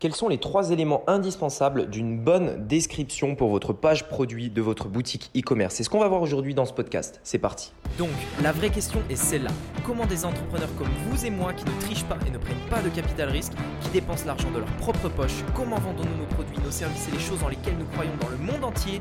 Quels sont les trois éléments indispensables d'une bonne description pour votre page produit de votre boutique e-commerce? C'est ce qu'on va voir aujourd'hui dans ce podcast. C'est parti. Donc, la vraie question est celle-là. Comment des entrepreneurs comme vous et moi qui ne trichent pas et ne prennent pas de capital risque, qui dépensent l'argent de leur propre poche, comment vendons-nous nos produits, nos services et les choses dans lesquelles nous croyons dans le monde entier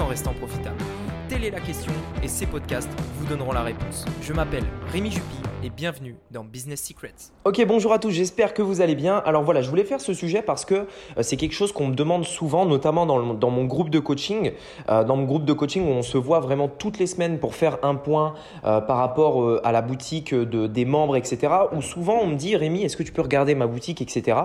en restant profitables Telle est la question et ces podcasts vous donneront la réponse. Je m'appelle Rémi Jupy et bienvenue dans Business Secrets. Ok, bonjour à tous, j'espère que vous allez bien. Alors voilà, je voulais faire ce sujet parce que euh, c'est quelque chose qu'on me demande souvent, notamment dans, mon groupe de coaching. Euh, dans mon groupe de coaching où on se voit vraiment toutes les semaines pour faire un point euh, par rapport euh, à la boutique de, des membres, etc. Où souvent on me dit Rémi, est-ce que tu peux regarder ma boutique, etc.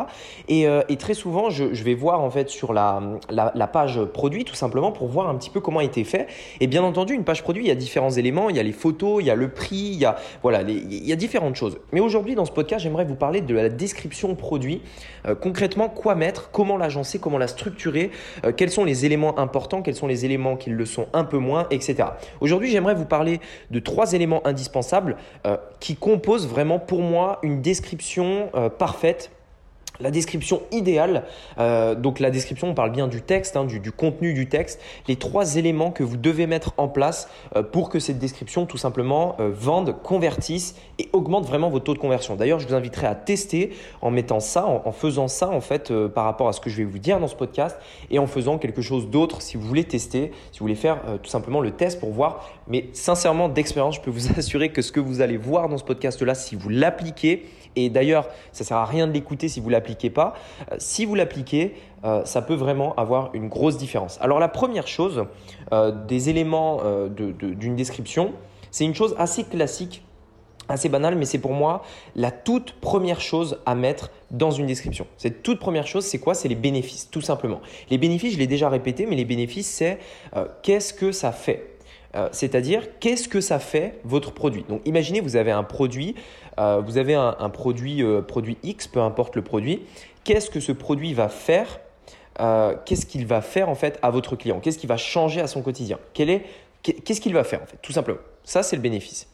Et, euh, très souvent, je, vais voir en fait sur la, la, la, page produit tout simplement pour voir un petit peu comment a été fait. Et bien entendu, une page produit, il y a différents éléments, il y a les photos, il y a le prix, il y a voilà, il y a différentes choses. Mais aujourd'hui, dans ce podcast, j'aimerais vous parler de la description produit. Euh, concrètement, quoi mettre, comment l'agencer, comment la structurer, euh, quels sont les éléments importants, quels sont les éléments qui le sont un peu moins, etc. Aujourd'hui, j'aimerais vous parler de trois éléments indispensables euh, qui composent vraiment pour moi une description parfaite la description idéale, euh, donc la description, on parle bien du texte, hein, du, contenu du texte, les trois éléments que vous devez mettre en place euh, pour que cette description tout simplement euh, vende, convertisse et augmente vraiment votre taux de conversion. D'ailleurs, je vous inviterai à tester en mettant ça, en, faisant ça en fait par rapport à ce que je vais vous dire dans ce podcast et en faisant quelque chose d'autre si vous voulez tester, si vous voulez faire tout simplement le test pour voir. Mais sincèrement, d'expérience, je peux vous assurer que ce que vous allez voir dans ce podcast-là, si vous l'appliquez, et d'ailleurs, ça sert à rien de l'écouter si vous l'appliquez pas. Euh, si vous l'appliquez, euh, ça peut vraiment avoir une grosse différence. Alors la première chose, euh, des éléments d'une de, de, description, c'est une chose assez classique, assez banale, mais c'est pour moi la toute première chose à mettre dans une description. Cette toute première chose, c'est quoi? C'est les bénéfices, tout simplement. Les bénéfices, je l'ai déjà répété, mais les bénéfices, c'est qu'est-ce que ça fait? Euh, c'est-à-dire qu'est-ce que ça fait votre produit? Donc imaginez vous avez un produit, euh, vous avez un, produit, euh, produit X, peu importe le produit. Qu'est-ce que ce produit va faire Qu'est-ce qu'il va faire en fait à votre client? Qu'est-ce qui va changer à son quotidien? Qu'est-ce qu'il va faire en fait Tout simplement? Ça c'est le bénéfice.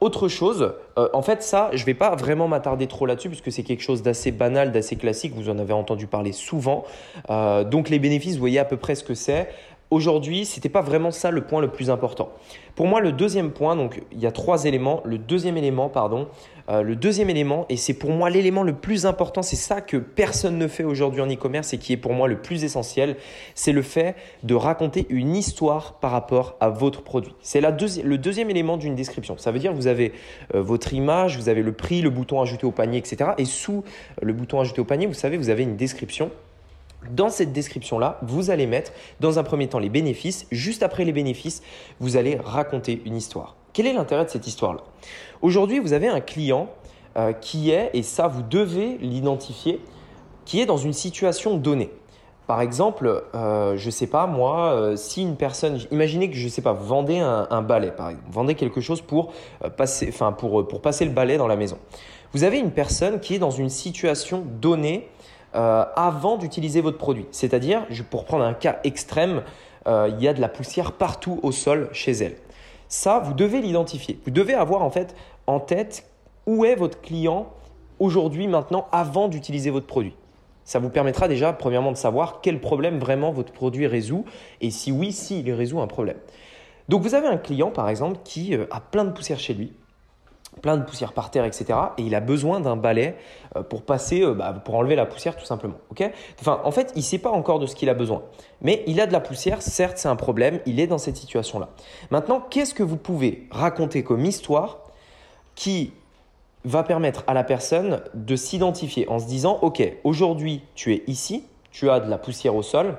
Autre chose, en fait ça, je ne vais pas vraiment m'attarder trop là-dessus puisque c'est quelque chose d'assez banal, d'assez classique, vous en avez entendu parler souvent. Donc les bénéfices, vous voyez à peu près ce que c'est. Aujourd'hui, ce n'était pas vraiment ça le point le plus important. Pour moi, le deuxième point, donc il y a trois éléments. Le deuxième élément, pardon, euh, le deuxième élément, et c'est pour moi l'élément le plus important, c'est ça que personne ne fait aujourd'hui en e-commerce et qui est pour moi le plus essentiel, c'est le fait de raconter une histoire par rapport à votre produit. C'est deuxi le deuxième élément d'une description. Ça veut dire que vous avez euh, votre image, vous avez le prix, le bouton ajouter au panier, etc. Et sous le bouton ajouter au panier, vous savez, vous avez une description. Dans cette description-là, vous allez mettre dans un premier temps les bénéfices. Juste après les bénéfices, vous allez raconter une histoire. Quel est l'intérêt de cette histoire-là? Aujourd'hui, vous avez un client euh, qui est, et ça vous devez l'identifier, qui est dans une situation donnée. Par exemple, euh, je ne sais pas moi, euh, si une personne, imaginez que je ne sais pas, vous vendez un, balai par exemple, vendez quelque chose pour passer, pour, pour passer le balai dans la maison. Vous avez une personne qui est dans une situation donnée euh, avant d'utiliser votre produit. C'est-à-dire, pour prendre un cas extrême, euh, il y a de la poussière partout au sol chez elle. Ça, vous devez l'identifier. Vous devez avoir en fait en tête où est votre client aujourd'hui, maintenant, avant d'utiliser votre produit. Ça vous permettra déjà, premièrement, de savoir quel problème vraiment votre produit résout et si oui, s'il si résout un problème. Donc, vous avez un client, par exemple, qui euh, a plein de poussière chez lui plein de poussière par terre, etc. Et il a besoin d'un balai euh, pour passer, euh, bah, pour enlever la poussière tout simplement. Ok? Enfin, en fait, il ne sait pas encore de ce qu'il a besoin. Mais il a de la poussière, certes, c'est un problème, il est dans cette situation-là. Maintenant, qu'est-ce que vous pouvez raconter comme histoire qui va permettre à la personne de s'identifier en se disant, OK, aujourd'hui, tu es ici, tu as de la poussière au sol,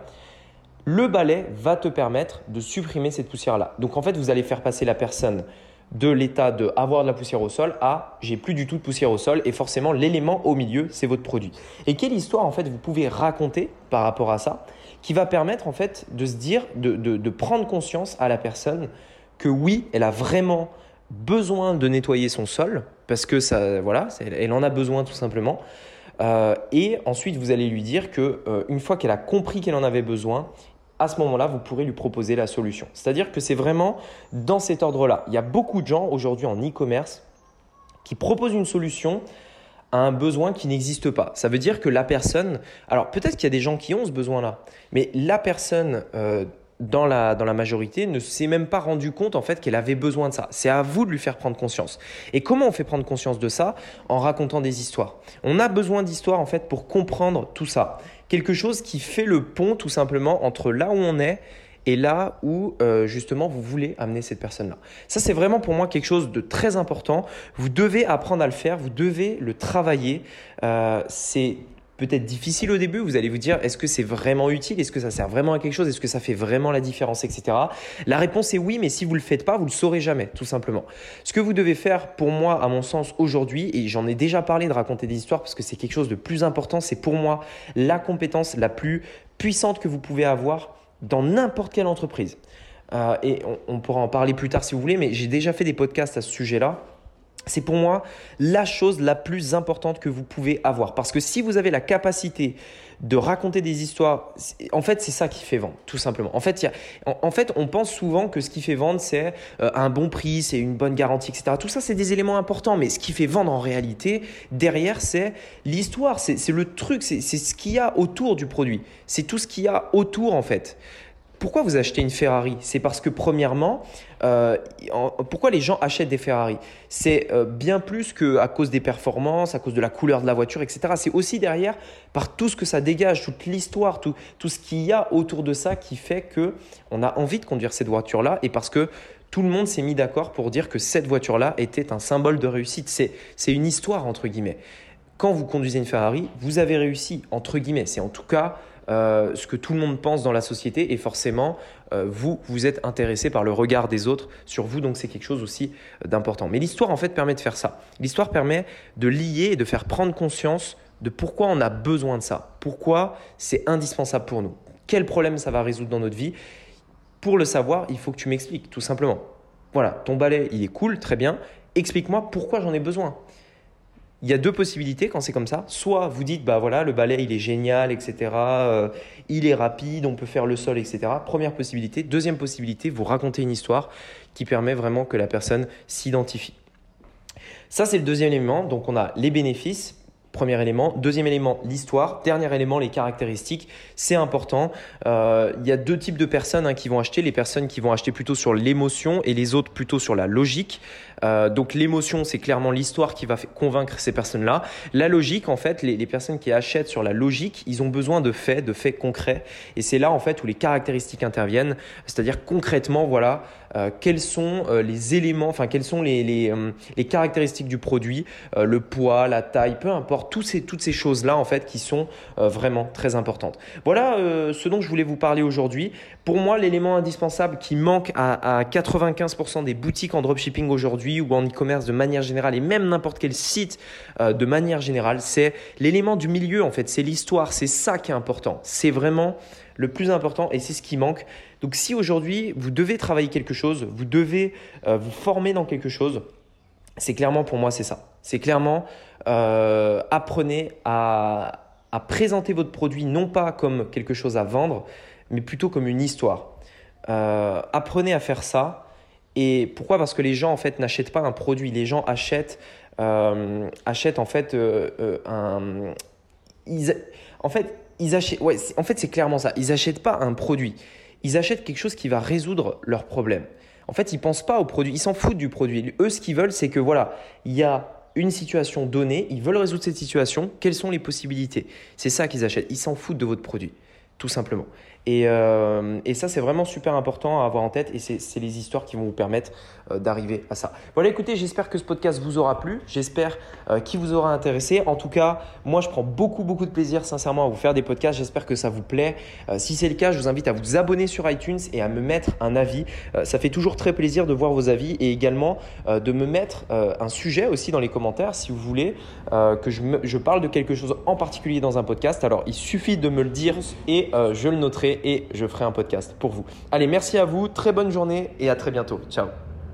le balai va te permettre de supprimer cette poussière-là. Donc en fait, vous allez faire passer la personne de l'état de avoir de la poussière au sol à j'ai plus du tout de poussière au sol et forcément l'élément au milieu c'est votre produit. Et quelle histoire en fait vous pouvez raconter par rapport à ça qui va permettre en fait de se dire, de, de, prendre conscience à la personne que oui, elle a vraiment besoin de nettoyer son sol parce que ça, voilà, elle en a besoin tout simplement. Euh, et ensuite, vous allez lui dire que euh, une fois qu'elle a compris qu'elle en avait besoin, à ce moment-là, vous pourrez lui proposer la solution. C'est-à-dire que c'est vraiment dans cet ordre-là. Il y a beaucoup de gens aujourd'hui en e-commerce qui proposent une solution à un besoin qui n'existe pas. Ça veut dire que la personne, alors peut-être qu'il y a des gens qui ont ce besoin-là, mais la personne euh, dans la, dans la majorité ne s'est même pas rendu compte en fait qu'elle avait besoin de ça. C'est à vous de lui faire prendre conscience. Et comment on fait prendre conscience de ça? En racontant des histoires. On a besoin d'histoires en fait pour comprendre tout ça. Quelque chose qui fait le pont tout simplement entre là où on est et là où euh, justement vous voulez amener cette personne-là. Ça, c'est vraiment pour moi quelque chose de très important. Vous devez apprendre à le faire, vous devez le travailler. Euh, c'est peut-être difficile au début. Vous allez vous dire, est-ce que c'est vraiment utile? Est-ce que ça sert vraiment à quelque chose? Est-ce que ça fait vraiment la différence, etc. La réponse est oui, mais si vous ne le faites pas, vous ne le saurez jamais, tout simplement. Ce que vous devez faire, pour moi, à mon sens, aujourd'hui, et j'en ai déjà parlé de raconter des histoires parce que c'est quelque chose de plus important, c'est pour moi la compétence la plus puissante que vous pouvez avoir dans n'importe quelle entreprise. Euh, et on, pourra en parler plus tard si vous voulez, mais j'ai déjà fait des podcasts à ce sujet-là. C'est pour moi la chose la plus importante que vous pouvez avoir. Parce que si vous avez la capacité de raconter des histoires, en fait, c'est ça qui fait vendre, tout simplement. En fait, en, fait on pense souvent que ce qui fait vendre, c'est euh, un bon prix, c'est une bonne garantie, etc. Tout ça, c'est des éléments importants. Mais ce qui fait vendre en réalité, derrière, c'est l'histoire, c'est le truc, c'est ce qu'il y a autour du produit. C'est tout ce qu'il y a autour, en fait. Pourquoi vous achetez une Ferrari? C'est parce que premièrement, euh, pourquoi les gens achètent des Ferrari? C'est euh, bien plus qu'à cause des performances, à cause de la couleur de la voiture, etc. C'est aussi derrière par tout ce que ça dégage, toute l'histoire, tout, tout ce qu'il y a autour de ça qui fait que on a envie de conduire cette voiture-là et parce que tout le monde s'est mis d'accord pour dire que cette voiture-là était un symbole de réussite. C'est une histoire entre guillemets. Quand vous conduisez une Ferrari, vous avez réussi entre guillemets. C'est en tout cas euh, ce que tout le monde pense dans la société et forcément, euh, vous, vous êtes intéressé par le regard des autres sur vous, donc c'est quelque chose aussi euh, d'important. Mais l'histoire, en fait, permet de faire ça. L'histoire permet de lier et de faire prendre conscience de pourquoi on a besoin de ça, pourquoi c'est indispensable pour nous, quel problème ça va résoudre dans notre vie? Pour le savoir, il faut que tu m'expliques, tout simplement. Voilà, ton balai, il est cool, très bien. Explique-moi pourquoi j'en ai besoin il y a deux possibilités quand c'est comme ça. Soit vous dites, bah voilà, le balai il est génial, etc. Euh, il est rapide, on peut faire le sol, etc. Première possibilité. Deuxième possibilité, vous racontez une histoire qui permet vraiment que la personne s'identifie. Ça, c'est le deuxième élément. Donc, on a les bénéfices, Premier élément. Deuxième élément, l'histoire. Dernier élément, les caractéristiques. C'est important. Euh, il y a deux types de personnes hein, qui vont acheter. Les personnes qui vont acheter plutôt sur l'émotion et les autres plutôt sur la logique. Euh, donc l'émotion, c'est clairement l'histoire qui va convaincre ces personnes-là. La logique, en fait, les, personnes qui achètent sur la logique, ils ont besoin de faits, de faits concrets. Et c'est là, en fait, où les caractéristiques interviennent. C'est-à-dire concrètement, voilà, euh, quels sont euh, les éléments, enfin quelles sont les, les, caractéristiques du produit, le poids, la taille, peu importe, tous ces, toutes ces choses-là en fait qui sont vraiment très importantes. Voilà ce dont je voulais vous parler aujourd'hui. Pour moi, l'élément indispensable qui manque à 95% des boutiques en dropshipping aujourd'hui ou en e-commerce de manière générale et même n'importe quel site de manière générale, c'est l'élément du milieu en fait, c'est l'histoire, c'est ça qui est important. C'est vraiment le plus important et c'est ce qui manque. Donc si aujourd'hui vous devez travailler quelque chose, vous devez euh, vous former dans quelque chose, c'est clairement pour moi c'est ça. C'est clairement euh, apprenez à, présenter votre produit non pas comme quelque chose à vendre, mais plutôt comme une histoire. Euh, apprenez à faire ça. Et pourquoi? Parce que les gens en fait n'achètent pas un produit, les gens achètent, achètent en fait un, ils, en fait ils achètent, ouais, en fait, c'est clairement ça. Ils n'achètent pas un produit. Ils achètent quelque chose qui va résoudre leurs problèmes. En fait, ils pensent pas au produit. Ils s'en foutent du produit. Eux, ce qu'ils veulent, c'est que voilà, il y a une situation donnée. Ils veulent résoudre cette situation. Quelles sont les possibilités? C'est ça qu'ils achètent. Ils s'en foutent de votre produit, tout simplement. Euh, et, ça, c'est vraiment super important à avoir en tête et c'est les histoires qui vont vous permettre euh, d'arriver à ça. Voilà, écoutez, j'espère que ce podcast vous aura plu, j'espère euh, qu'il vous aura intéressé. En tout cas, moi, je prends beaucoup, beaucoup de plaisir, sincèrement, à vous faire des podcasts. J'espère que ça vous plaît. si c'est le cas, je vous invite à vous abonner sur iTunes et à me mettre un avis. ça fait toujours très plaisir de voir vos avis et également de me mettre un sujet aussi dans les commentaires si vous voulez que je, je parle de quelque chose en particulier dans un podcast. Alors, il suffit de me le dire et je le noterai et je ferai un podcast pour vous. Allez, merci à vous, très bonne journée et à très bientôt. Ciao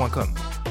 gmail.com.